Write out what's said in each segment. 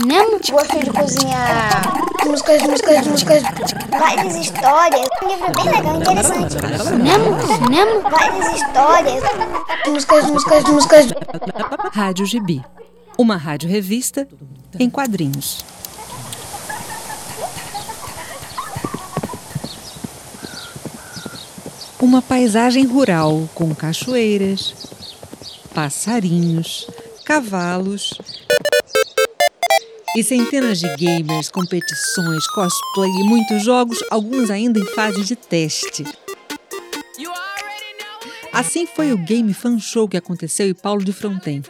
cinema. Gosto de cozinhar músicas, músicas, músicas. Várias histórias. Um livro bem legal, interessante. Cinema, cinema. Várias histórias. Músicas, músicas, músicas. Rádio Gibi. Uma rádio revista em quadrinhos. Uma paisagem rural com cachoeiras, passarinhos, cavalos e centenas de gamers, competições, cosplay e muitos jogos, alguns ainda em fase de teste. Assim foi o Game Fan Show que aconteceu em Paulo de Fronten.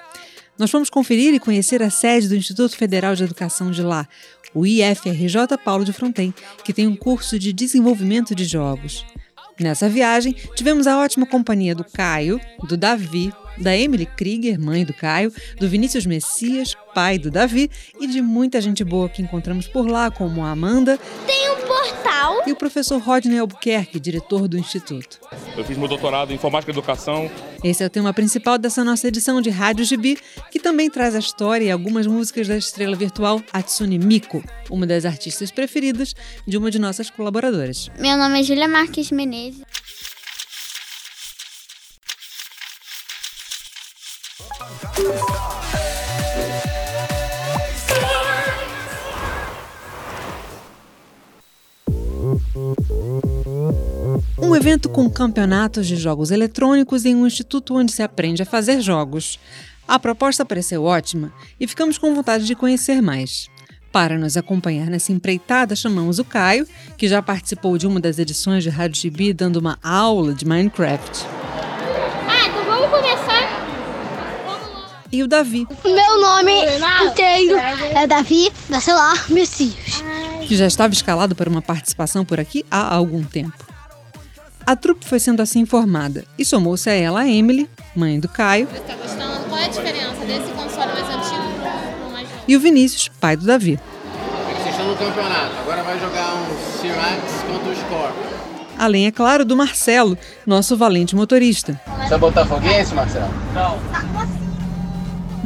Nós vamos conferir e conhecer a sede do Instituto Federal de Educação de lá, o IFRJ Paulo de Fronten, que tem um curso de desenvolvimento de jogos. Nessa viagem, tivemos a ótima companhia do Caio, do Davi, da Emily Krieger, mãe do Caio, do Vinícius Messias, pai do Davi, e de muita gente boa que encontramos por lá, como a Amanda. Tem um portal. E o professor Rodney Albuquerque, diretor do Instituto. Eu fiz meu doutorado em Informática e Educação. Esse é o tema principal dessa nossa edição de Rádio Gibi, que também traz a história e algumas músicas da estrela virtual Atsune Miko, uma das artistas preferidas de uma de nossas colaboradoras. Meu nome é Júlia Marques Menezes. Um evento com campeonatos de jogos eletrônicos em um instituto onde se aprende a fazer jogos. A proposta pareceu ótima e ficamos com vontade de conhecer mais. Para nos acompanhar nessa empreitada, chamamos o Caio, que já participou de uma das edições de Rádio Gibi dando uma aula de Minecraft. Ah, então vamos começar. E o Davi, Meu nome inteiro é Davi da Celar Messias. que já estava escalado para uma participação por aqui há algum tempo. A trupe foi sendo assim formada e somou-se a ela a Emily, mãe do Caio, Tá gostando? Qual é a diferença desse console mais antigo mais novo? e o Vinícius, pai do Davi. Vocês estão no campeonato. Agora vai jogar um Cyrax contra o Scorpion. Além, é claro, do Marcelo, nosso valente motorista. Você é botafoguense, Marcelo?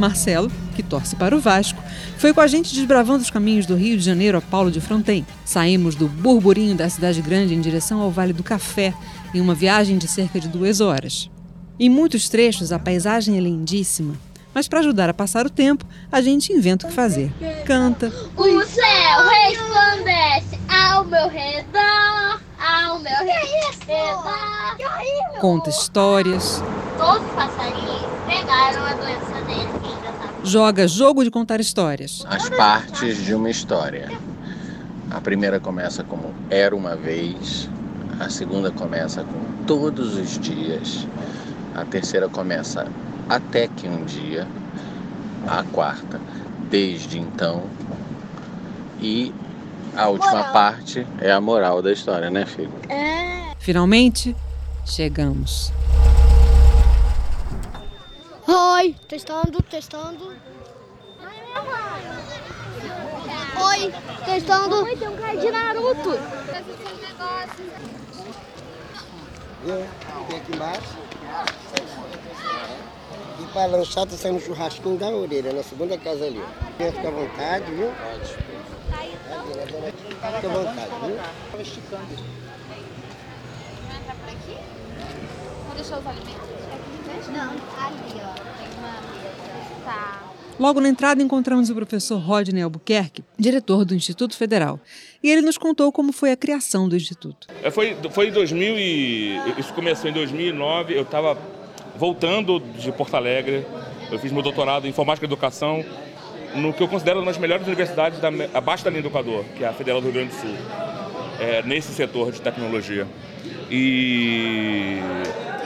Marcelo, que torce para o Vasco, foi com a gente desbravando os caminhos do Rio de Janeiro a Paulo de Fronten. Saímos do burburinho da cidade grande em direção ao Vale do Café, em uma viagem de cerca de duas horas. Em muitos trechos, a paisagem é lindíssima, mas para ajudar a passar o tempo, a gente inventa o que fazer. Canta, O céu resplandece ao meu redor, ao meu redor. conta histórias, Todos os passarinhos pegaram a doença dele. Joga jogo de contar histórias. As partes de uma história. A primeira começa como Era uma vez. A segunda começa com Todos os dias. A terceira começa Até que um dia. A quarta, Desde então. E a última parte é a moral da história, né, filho? Finalmente, chegamos. Oi, testando, testando. Oi, testando. Oi, tem um cara de Naruto. Viu? Tem aqui embaixo. E para lanchar, tá saindo um churrasquinho da orelha, na segunda casa ali. ficar à vontade, viu? Fica à vontade, viu? Vou deixar os alimentos? Não, ali, ó. Tem uma mesa. Tá. Logo na entrada encontramos o professor Rodney Albuquerque, diretor do Instituto Federal, e ele nos contou como foi a criação do Instituto. É, Foi, foi em 2000 e... Isso começou em 2009, eu estava voltando de Porto Alegre, eu fiz meu doutorado em Informática e Educação no que eu considero uma das melhores universidades da, abaixo da linha do Equador, que é a Federal do Rio Grande do Sul, é, nesse setor de tecnologia. E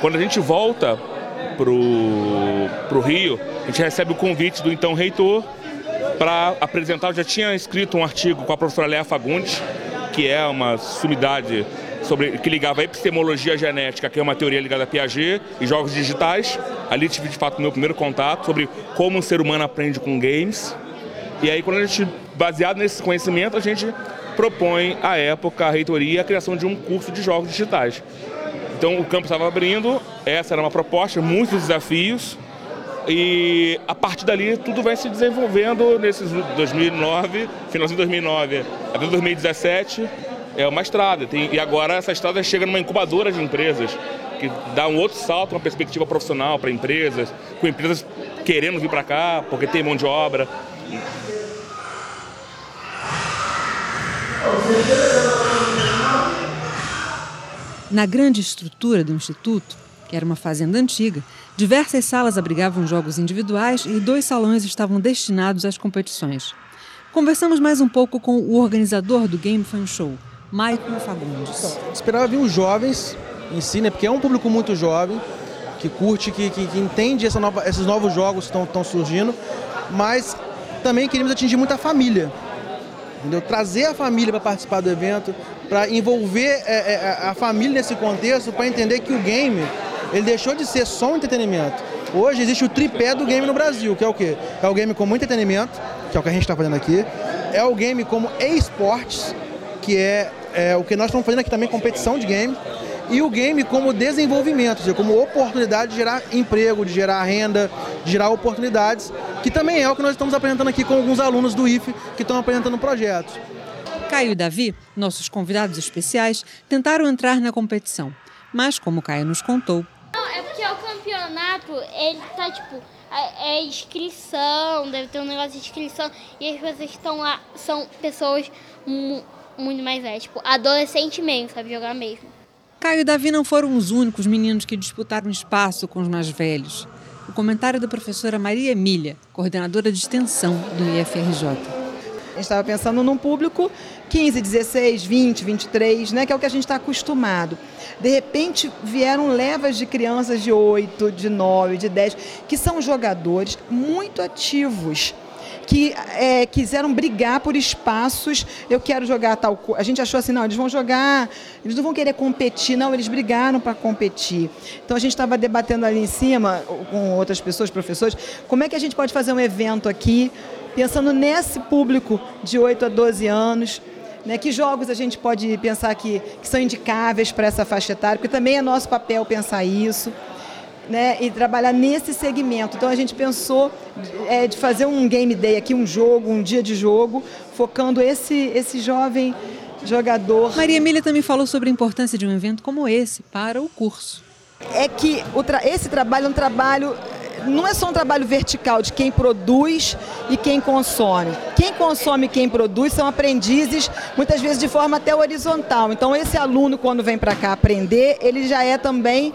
quando a gente volta pro, pro Rio, a gente recebe o convite do então reitor para apresentar. Eu já tinha escrito um artigo com a professora Léa Fagundes, que é uma sumidade sobre, que ligava a epistemologia genética, que é uma teoria ligada a Piaget, e jogos digitais. Ali tive de fato meu primeiro contato sobre como um ser humano aprende com games. E aí, quando a gente, baseado nesse conhecimento, a gente propõe à época, a reitoria, a criação de um curso de jogos digitais. Então o campo estava abrindo, essa era uma proposta, muitos desafios, E a partir dali tudo vai se desenvolvendo nesses 2009, finalzinho de 2009 até 2017, é uma estrada. Tem, e agora essa estrada chega numa incubadora de empresas, que dá um outro salto, uma perspectiva profissional para empresas, com empresas querendo vir para cá, porque tem mão de obra. Na grande estrutura do Instituto, que era uma fazenda antiga, diversas salas abrigavam jogos individuais e dois salões estavam destinados às competições. Conversamos mais um pouco com o organizador do Game Fan Show, Maicon Fagundes. Esperava vir os jovens em si, né? Porque é um público muito jovem, que curte, que, que, que entende essa nova, esses novos jogos que estão surgindo, mas também queríamos atingir muita família. Entendeu? Trazer a família para participar do evento, para envolver é, é, a família nesse contexto, para entender que o game ele deixou de ser só um entretenimento. Hoje existe o tripé do game no Brasil, que é o quê? É o game como entretenimento, que é o que a gente está fazendo aqui, é o game como esportes, que é, é, o que nós estamos fazendo aqui também, competição de game, e o game como desenvolvimento, seja, como oportunidade de gerar emprego, de gerar renda, gerar oportunidades, que também é o que nós estamos apresentando aqui com alguns alunos do IFE que estão apresentando projetos. Caio e Davi, nossos convidados especiais, tentaram entrar na competição, mas como Caio nos contou, Não, é porque o campeonato, ele tá tipo, é, é inscrição, deve ter um negócio de inscrição, e as pessoas que estão lá são pessoas mu- muito mais velhas, tipo, adolescente mesmo, sabe jogar mesmo. Caio e Davi não foram os únicos meninos que disputaram espaço com os mais velhos. O comentário da professora Maria Emília, coordenadora de extensão do IFRJ. A gente estava pensando num público 15, 16, 20, 23, né, que é o que a gente está acostumado. De repente vieram levas de crianças de 8, de 9, de 10, que são jogadores muito ativos. Que é, quiseram brigar por espaços. Eu quero jogar tal coisa. A gente achou assim: não, eles vão jogar, eles não vão querer competir, não, eles brigaram para competir. Então a gente estava debatendo ali em cima, com outras pessoas, professores, como é que a gente pode fazer um evento aqui pensando nesse público de 8 a 12 anos. Né, que jogos a gente pode pensar que, que são indicáveis para essa faixa etária, porque também é nosso papel pensar isso. Né, e trabalhar nesse segmento. Então a gente pensou é, de fazer um game day aqui, um jogo, um dia de jogo, focando esse, esse jovem jogador. Maria Emília também falou sobre a importância de um evento como esse para o curso. É que tra esse trabalho é um trabalho não é só um trabalho vertical de quem produz e quem consome. Quem consome e quem produz são aprendizes, muitas vezes de forma até horizontal. Então, esse aluno, quando vem para cá aprender, ele já é também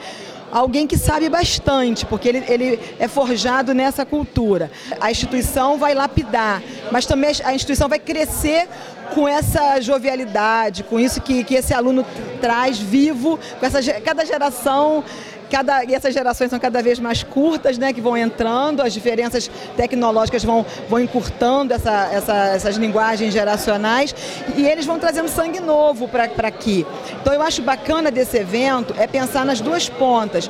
alguém que sabe bastante, porque ele, ele é forjado nessa cultura. A instituição vai lapidar, mas também a instituição vai crescer com essa jovialidade, com isso que, que esse aluno traz vivo, com essa cada geração Cada, e essas gerações são cada vez mais curtas, né, que vão entrando, as diferenças tecnológicas vão, vão encurtando essa, essa, essas linguagens geracionais e eles vão trazendo sangue novo para aqui. Então eu acho bacana desse evento é pensar nas duas pontas.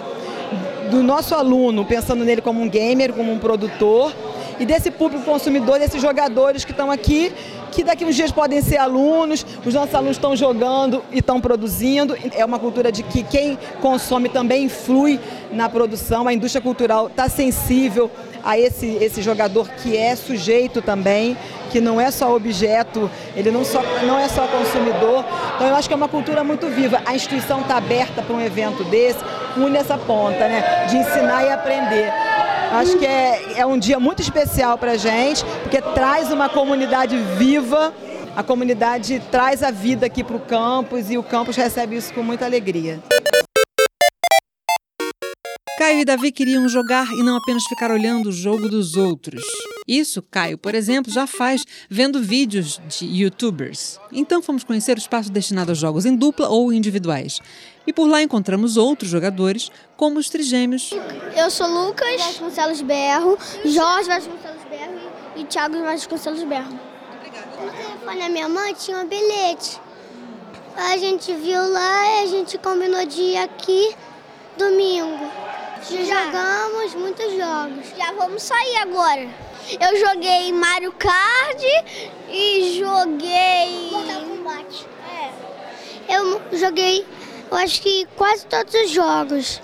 Do nosso aluno, pensando nele como um gamer, como um produtor, e desse público consumidor, desses jogadores que estão aqui, que daqui uns dias podem ser alunos, os nossos alunos estão jogando e estão produzindo. É uma cultura de que quem consome também influi na produção, a indústria cultural está sensível a esse, esse jogador que é sujeito também, que não é só objeto, ele não, só, não é só consumidor. Então eu acho que é uma cultura muito viva. A instituição está aberta para um evento desse, une essa ponta, né? De ensinar e aprender. Acho que é, é um dia muito especial para a gente, porque traz uma comunidade viva, a comunidade traz a vida aqui para o campus e o campus recebe isso com muita alegria. Caio e Davi queriam jogar e não apenas ficar olhando o jogo dos outros. Isso, Caio, por exemplo, já faz vendo vídeos de youtubers. Então fomos conhecer o espaço destinado a jogos em dupla ou individuais. E por lá encontramos outros jogadores, como os trigêmeos. Eu sou Lucas Vasconcelos Berro, Jorge Vasconcelos Berro e Thiago Vasconcelos Berro. No telefone da minha mãe tinha um bilhete. A gente viu lá e a gente combinou de ir aqui domingo. Já. Jogamos muitos jogos. Já vamos sair agora. Eu joguei Mario Kart e joguei. Mortal Kombat. É. Eu joguei, eu acho que quase todos os jogos.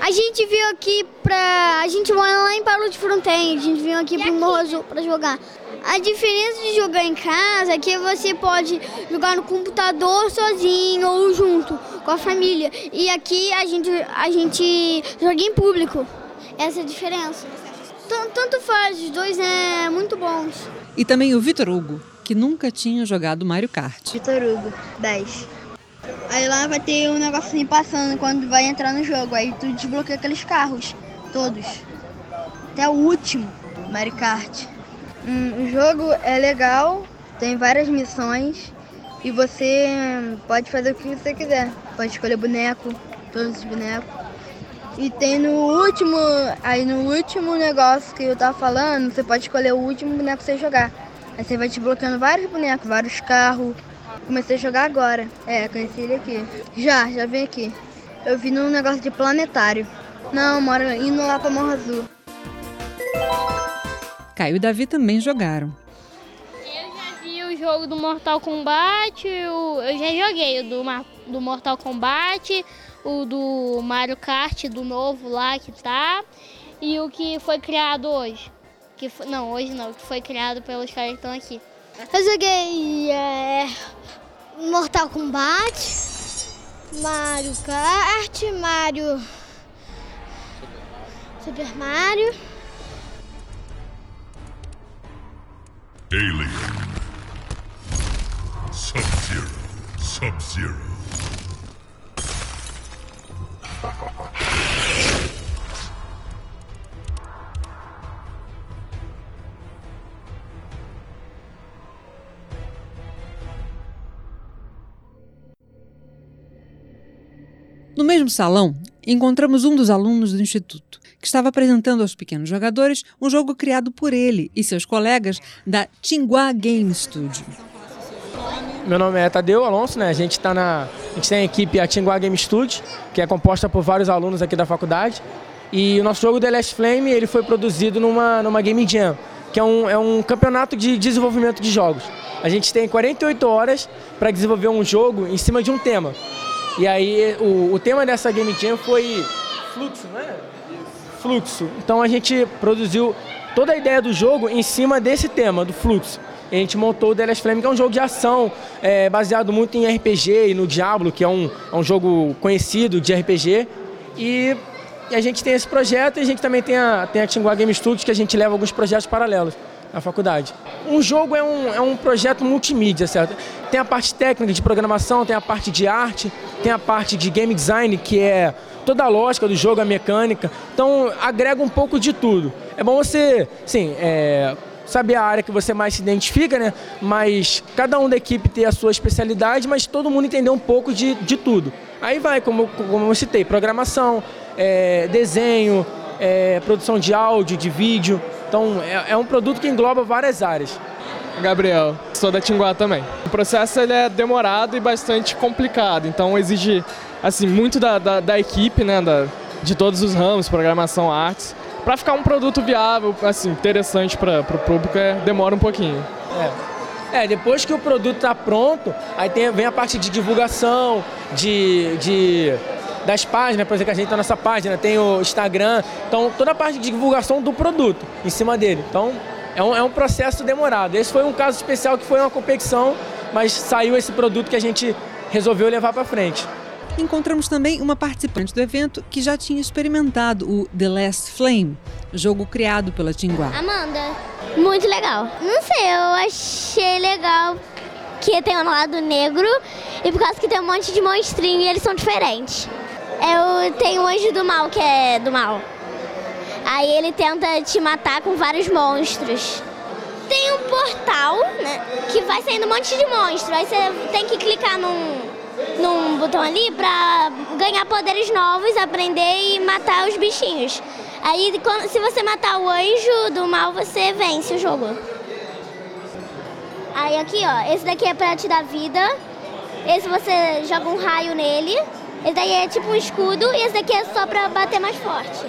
A gente veio aqui pra. A gente mora lá em Paulo de Fronten, a gente veio aqui pro Morro Azul pra jogar. A diferença de jogar em casa é que você pode jogar no computador sozinho ou junto com a família. E aqui a gente, a gente joga em público. Essa é a diferença. Tan- Tanto faz, os dois é muito bons. E também o Vitor Hugo, que nunca tinha jogado Mario Kart. Vitor Hugo, 10. Aí lá vai ter um negocinho passando quando vai entrar no jogo. Aí tu desbloqueia aqueles carros, todos. Até o último, Mario Kart. Hum, o jogo é legal, tem várias missões e você hum, pode fazer o que você quiser. Pode escolher boneco, todos os bonecos. E tem no último, aí no último negócio que eu tava falando, você pode escolher o último boneco que você jogar. Aí você vai desbloqueando vários bonecos, vários carros. Comecei a jogar agora. É, conheci ele aqui. Já, já vim aqui. Eu vi num negócio de planetário. Não, moro indo lá pra Morro Azul. Caio e Davi também jogaram. vi o jogo do Mortal Kombat, o- eu já joguei o do, do Mortal Kombat, o do Mario Kart, do novo lá que tá, e o que foi criado hoje. Que fo- não, hoje não, que foi criado pelos caras que estão aqui. Eu joguei é, Mortal Kombat, Mario Kart, Mario. Super Mario. Alien. Sub-Zero. Sub-Zero. No mesmo salão, encontramos um dos alunos do Instituto, que estava apresentando aos pequenos jogadores um jogo criado por ele e seus colegas da Tinguá Game Studio. Meu nome é Tadeu Alonso, né? A gente tá na. A gente tem a equipe Atinguá Game Studio, que é composta por vários alunos aqui da faculdade. E o nosso jogo The Last Flame ele foi produzido numa, numa Game Jam, que é um, é um campeonato de desenvolvimento de jogos. A gente tem 48 horas para desenvolver um jogo em cima de um tema. E aí o, o tema dessa Game Jam foi fluxo, não é? Fluxo. Então a gente produziu toda a ideia do jogo em cima desse tema, do fluxo. A gente montou o The Last Flame, que é um jogo de ação, é, baseado muito em RPG e no Diablo, que é um, é um jogo conhecido de RPG. E, e a gente tem esse projeto e a gente também tem a, tem a Tinguá Game Studios, que a gente leva alguns projetos paralelos na faculdade. Um jogo é um, é um projeto multimídia, certo? Tem a parte técnica de programação, tem a parte de arte, tem a parte de game design, que é toda a lógica do jogo, a mecânica. Então, agrega um pouco de tudo. É bom você, sim, é, saber a área que você mais se identifica, né? Mas cada um da equipe ter a sua especialidade, mas todo mundo entender um pouco de, de tudo. Aí vai, como, como eu citei, programação, é, desenho, é, produção de áudio, de vídeo. Então, é, é um produto que engloba várias áreas. Gabriel, sou da Tinguá também. O processo ele é demorado e bastante complicado, então exige assim muito da, da, da equipe, né, da, de todos os ramos, programação, artes, para ficar um produto viável, assim, interessante para o público, é, demora um pouquinho. É. É, depois que o produto está pronto, aí tem, vem a parte de divulgação, de, de das páginas, por exemplo, que a gente está nessa página, tem o Instagram, então toda a parte de divulgação do produto em cima dele. Então é um, é um processo demorado. Esse foi um caso especial que foi uma competição, mas saiu esse produto que a gente resolveu levar para frente. Encontramos também uma participante do evento que já tinha experimentado o The Last Flame, jogo criado pela Tinguá. Amanda. Muito legal. Não sei, eu achei legal que tem um lado negro e por causa que tem um monte de monstrinho e eles são diferentes. Eu tenho o anjo do mal, que é do mal. Aí ele tenta te matar com vários monstros. Tem um portal, né, que vai saindo um monte de monstro. Aí você tem que clicar num, num botão ali pra ganhar poderes novos, aprender e matar os bichinhos. Aí quando- se você matar o anjo do mal, você vence o jogo. Aí aqui, ó, esse daqui é pra te dar vida. Esse você joga um raio nele. Esse daí é tipo um escudo e esse daqui é só pra bater mais forte.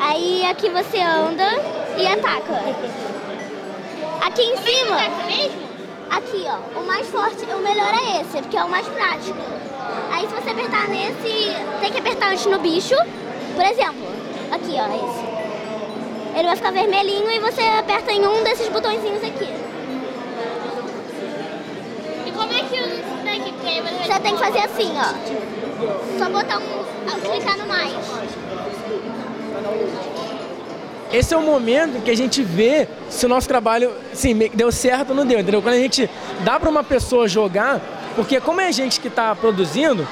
Aí aqui você anda e ataca. Aqui em cima. Aqui, ó. O mais forte, o melhor é esse, porque é o mais prático. Aí se você apertar nesse, tem que apertar antes no bicho. Por exemplo, aqui ó, esse. Ele vai ficar vermelhinho e você aperta em um desses botõezinhos aqui. E como é que usa isso daqui? Porque aí você tem que fazer assim, ó. Só botar um. clicar no mais. Esse é o momento que a gente vê se o nosso trabalho, sim, deu certo ou não deu, entendeu? Quando a gente dá para uma pessoa jogar, porque como é a gente que está produzindo,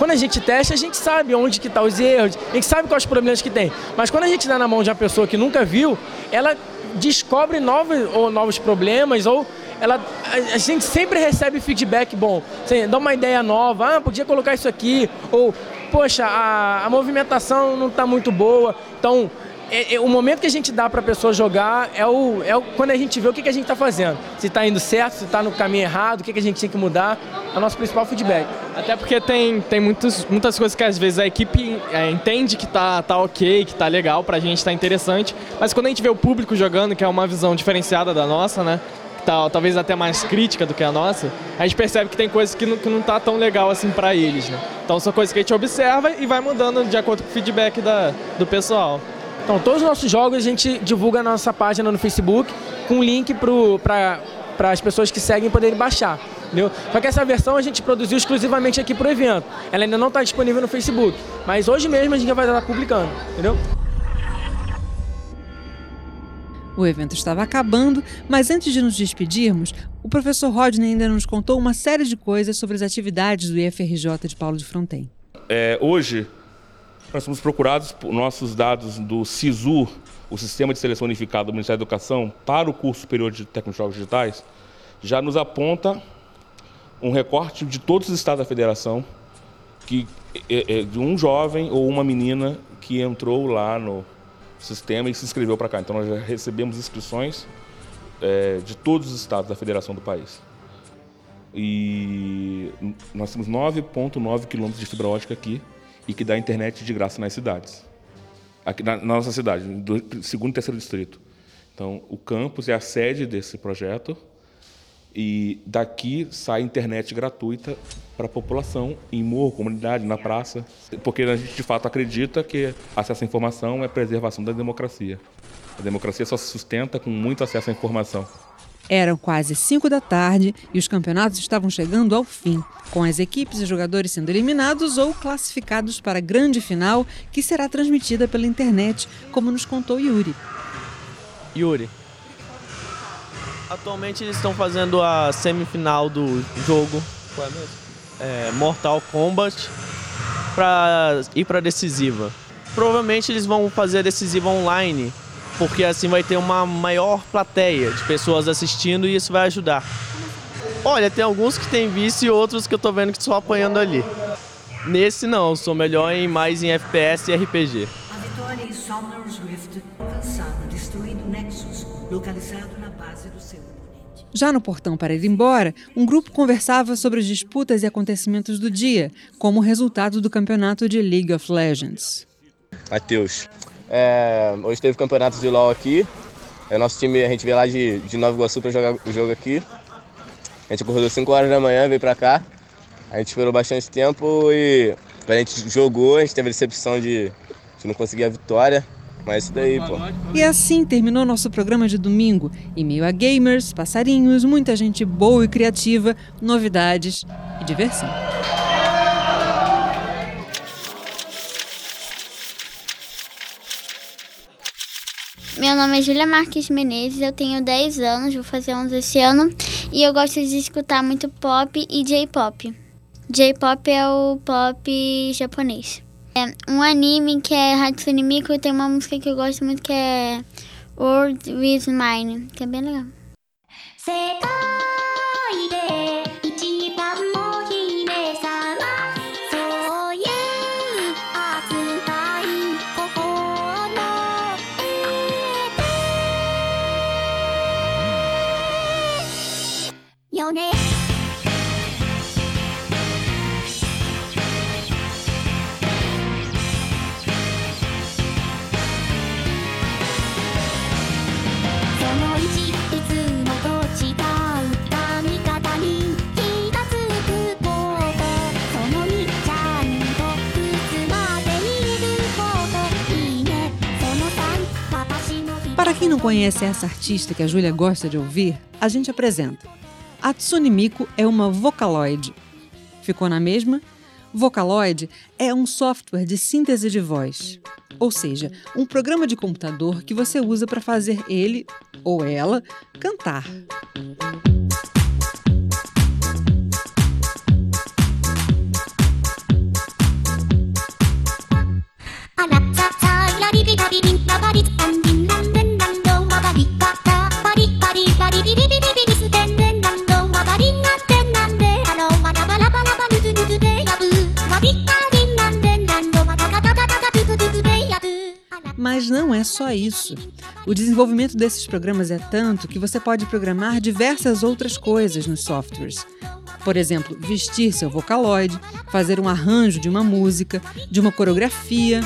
quando a gente testa, a gente sabe onde que tá os erros, a gente sabe quais problemas que tem. Mas quando a gente dá na mão de uma pessoa que nunca viu, ela descobre novos, ou novos problemas, ou ela, a, a gente sempre recebe feedback bom. Assim, dá uma ideia nova, ah, podia colocar isso aqui, ou, poxa, a, a movimentação não está muito boa. Então, é, é, o momento que a gente dá para a pessoa jogar é, o, é o, quando a gente vê o que, que a gente está fazendo. Se está indo certo, se está no caminho errado, o que, que a gente tem que mudar. É o nosso principal feedback. Até porque tem, tem muitos, muitas coisas que às vezes a equipe é, entende que tá, tá ok, que tá legal, pra gente tá interessante. Mas quando a gente vê o público jogando, que é uma visão diferenciada da nossa, né? Tá, talvez até mais crítica do que a nossa, a gente percebe que tem coisas que não, que não tá tão legal assim pra eles, né? Então são coisas que a gente observa e vai mudando de acordo com o feedback da, do pessoal. Então, todos os nossos jogos a gente divulga na nossa página no Facebook com link para as pessoas que seguem poderem baixar. Entendeu? Só que essa versão a gente produziu exclusivamente aqui para o evento. Ela ainda não está disponível no Facebook, mas hoje mesmo a gente vai estar publicando, entendeu? O evento estava acabando, mas antes de nos despedirmos, o professor Rodney ainda nos contou uma série de coisas sobre as atividades do IFRJ de Paulo de Fronten. É, hoje, nós somos procurados por nossos dados do SISU, o Sistema de Seleção Unificado do Ministério da Educação, para o curso superior de Tecnologias Digitais, já nos aponta um recorte de todos os estados da federação que é, é, de um jovem ou uma menina que entrou lá no sistema e se inscreveu para cá. Então nós já recebemos inscrições é, de todos os estados da federação do país. E nós temos 9,9 quilômetros de fibra ótica aqui e que dá internet de graça nas cidades. Aqui na, na nossa cidade, do segundo e terceiro distrito. Então, o campus é a sede desse projeto e daqui sai internet gratuita para a população, em morro, comunidade, na praça, porque a gente de fato acredita que acesso à informação é preservação da democracia. A democracia só se sustenta com muito acesso à informação. Eram quase 5 da tarde e os campeonatos estavam chegando ao fim, com as equipes e jogadores sendo eliminados ou classificados para a grande final, que será transmitida pela internet, como nos contou Yuri. Yuri. Atualmente eles estão fazendo a semifinal do jogo. Qual é mesmo? É, Mortal Kombat para ir para decisiva. Provavelmente eles vão fazer a decisiva online porque assim vai ter uma maior plateia de pessoas assistindo e isso vai ajudar. Olha, tem alguns que tem visto e outros que eu tô vendo que estão apanhando ali. Nesse não, sou melhor em mais em FPS e RPG. A vitória em Summer's Rift alcançada, destruindo Nexus, localizado na base do seu oponente. Já no portão para ir embora, um grupo conversava sobre as disputas e acontecimentos do dia, como resultado do campeonato de League of Legends. Matheus, é, hoje teve campeonato de LoL aqui. É, nosso time, a gente veio lá de, de Nova Iguaçu para jogar o jogo aqui. A gente acordou 5 horas da manhã, veio para cá. A gente esperou bastante tempo e a gente jogou, a gente teve a decepção de, de não conseguir a vitória. Mas é isso daí, pô. E assim terminou nosso programa de domingo. Em meio a gamers, passarinhos, muita gente boa e criativa, novidades e diversão. Meu nome é Julia Marques Menezes, eu tenho 10 anos, vou fazer 11 esse ano, e eu gosto de escutar muito pop e J-pop. J-pop é o pop japonês. É um anime que é Hatsune Miku, tem uma música que eu gosto muito que é World With Mine, que é bem legal. Não conhece essa artista que a Júlia gosta de ouvir, a gente apresenta. A Tsune Miku é uma Vocaloid. Ficou na mesma? Vocaloid é um software de síntese de voz, ou seja, um programa de computador que você usa para fazer ele ou ela cantar. Mas não é só isso. O desenvolvimento desses programas é tanto que você pode programar diversas outras coisas nos softwares. Por exemplo, vestir seu Vocaloid, fazer um arranjo de uma música, de uma coreografia.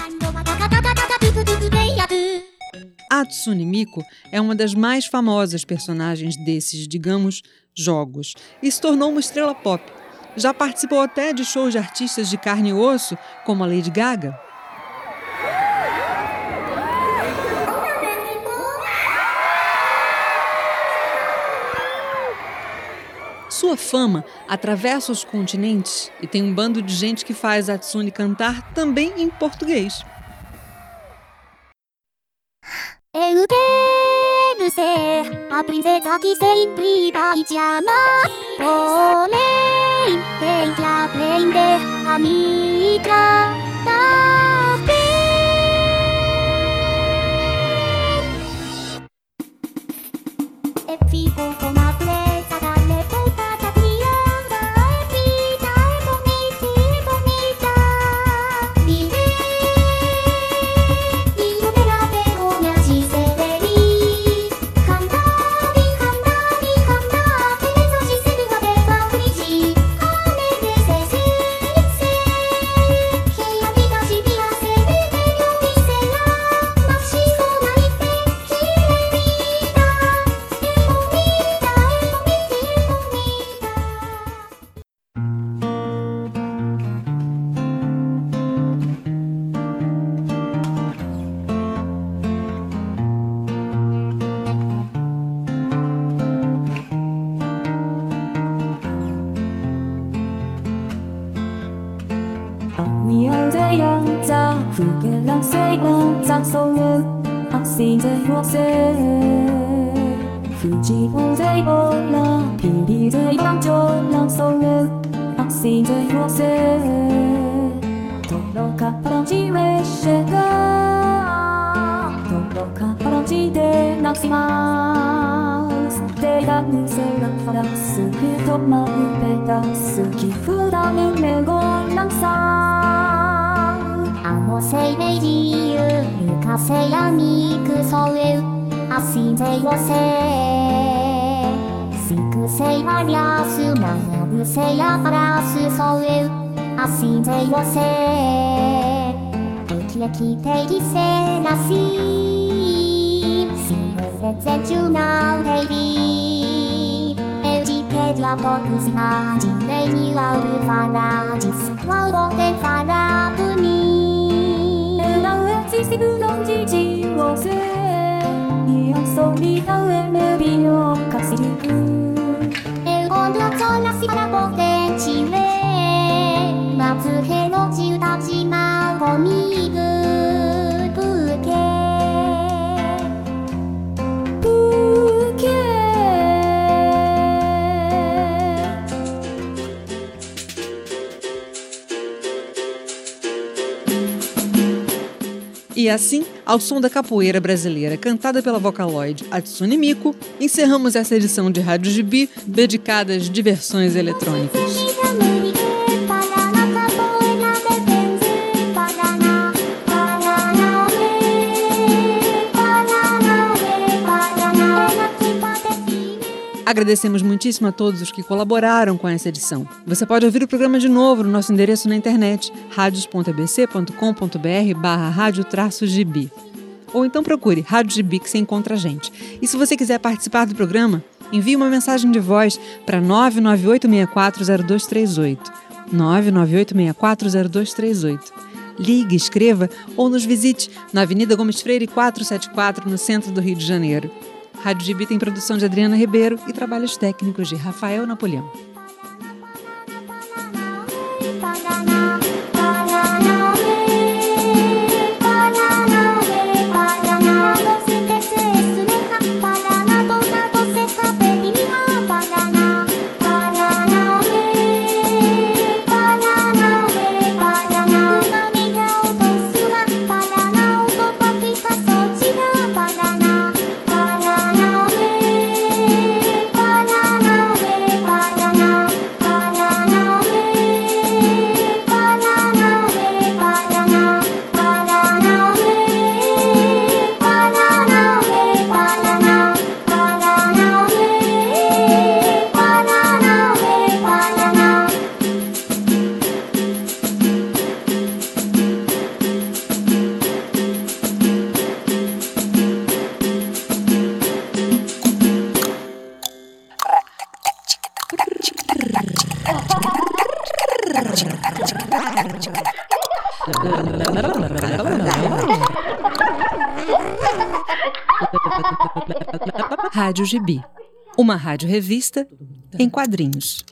A Tsune Miku é uma das mais famosas personagens desses, digamos, jogos e se tornou uma estrela pop. Já participou até de shows de artistas de carne e osso, como a Lady Gaga. Sua fama atravessa os continentes e tem um bando de gente que faz a Tsune cantar também em português. アプリゼザキセインプリーバイチャー。マーオーレインテーでアミーカーいぜよせ富士をぜほらピリぜ番長らそれあしぜよせとろかっぱらじめしえがとろかっぱらじで。なしますで。やぬせらふらすくとまうべたすきふらぬめごらんさあのせいめ Casei que sou eu, assim sei você. Cinco sei palhaço, nove sei abraço, sou eu, assim sei você. O que é que tem de ser assim? Se você sente não baby. Eu te pego a poucos imagens, nem me ouve falar disso. o que te falar por mim. Ela é sigurante de você E eu sou minha é meu bio cacique El mundo toda si para potente E assim, ao som da capoeira brasileira cantada pela Vocaloid Atsune Miku, encerramos essa edição de Rádio Gibi dedicada às diversões eletrônicas. Agradecemos muitíssimo a todos os que colaboraram com essa edição. Você pode ouvir o programa de novo no nosso endereço na internet, radios.abc.com.br barra rádio gibi. Ou então procure Rádio Gibi que você encontra a gente. E se você quiser participar do programa, envie uma mensagem de voz para 998640238. 998640238. Ligue, escreva ou nos visite na Avenida Gomes Freire 474, no centro do Rio de Janeiro. Rádio Gibi tem produção de Adriana Ribeiro e trabalhos técnicos de Rafael Napoleão. Rádio Gibi, uma rádio revista em quadrinhos.